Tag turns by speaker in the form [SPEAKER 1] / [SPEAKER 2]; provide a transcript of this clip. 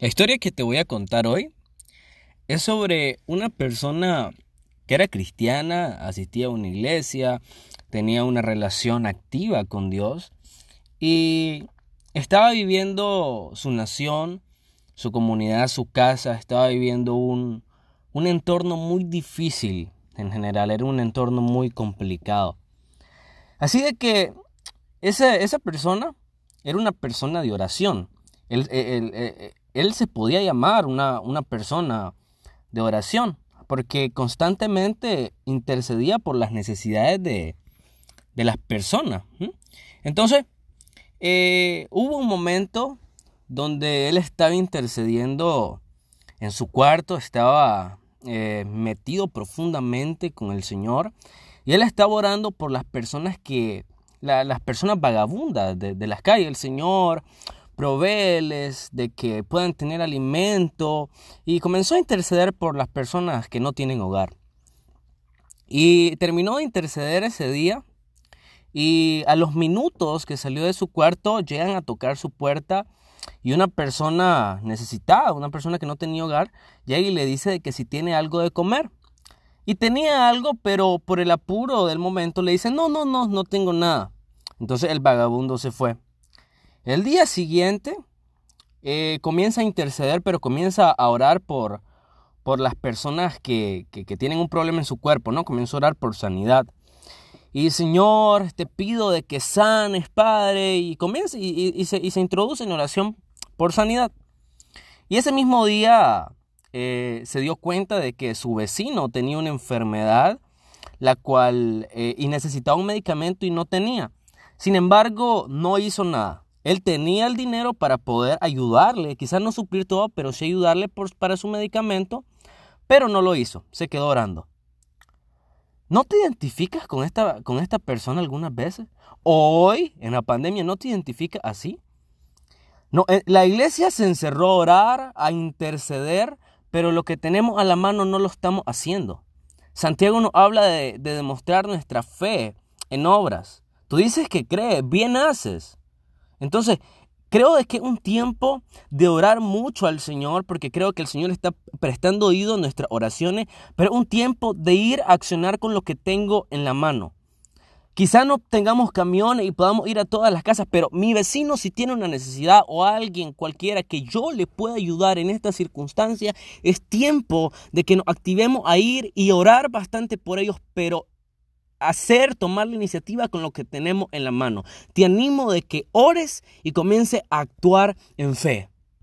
[SPEAKER 1] La historia que te voy a contar hoy es sobre una persona que era cristiana, asistía a una iglesia, tenía una relación activa con Dios y estaba viviendo su nación, su comunidad, su casa, estaba viviendo un, un entorno muy difícil en general, era un entorno muy complicado. Así de que esa, esa persona era una persona de oración. Se podía llamar una, una, persona de oración, porque constantemente intercedía por las necesidades de, de las personas. Entonces, eh, hubo un momento donde él estaba intercediendo en su cuarto, estaba eh, metido profundamente con el Señor, y él estaba orando por las personas que, las personas vagabundas de, de las calles. El Señor proveeles de que puedan tener alimento y comenzó a interceder por las personas que no tienen hogar. Y terminó de interceder ese día y a los minutos que salió de su cuarto llegan a tocar su puerta y una persona necesitada, una persona que no tenía hogar, llega y le dice que si tiene algo de comer. Y tenía algo, pero por el apuro del momento le dice, no, no, no, no tengo nada. Entonces el vagabundo se fue. El día siguiente eh, comienza a interceder, pero comienza a orar por, por las personas que, tienen un problema en su cuerpo, ¿no? Comienza a orar por sanidad. Y Señor, te pido de que sanes, Padre, y comienza y, se, introduce en oración por sanidad. Y ese mismo día eh, se dio cuenta de que su vecino tenía una enfermedad, la cual, eh, y necesitaba un medicamento y no tenía. Sin embargo, no hizo nada. Él tenía el dinero para poder ayudarle, quizás no suplir todo, pero sí ayudarle para su medicamento, pero no lo hizo, se quedó orando. ¿No te identificas con esta, con esta persona algunas veces? Hoy, en la pandemia, ¿no te identificas así? No, eh, la iglesia se encerró a orar, a interceder, pero lo que tenemos a la mano no lo estamos haciendo. Santiago nos habla de, de demostrar nuestra fe en obras. Tú dices que crees, bien haces. Entonces, creo que es un tiempo de orar mucho al Señor, porque creo que el Señor está prestando oído a nuestras oraciones, pero un tiempo de ir a accionar con lo que tengo en la mano. Quizá no tengamos camiones y podamos ir a todas las casas, pero mi vecino si tiene una necesidad o alguien cualquiera que yo le pueda ayudar en esta circunstancia, es tiempo de que nos activemos a ir y orar bastante por ellos, pero hacer, tomar la iniciativa con lo que tenemos en la mano. Te animo de que ores y comience a actuar en fe.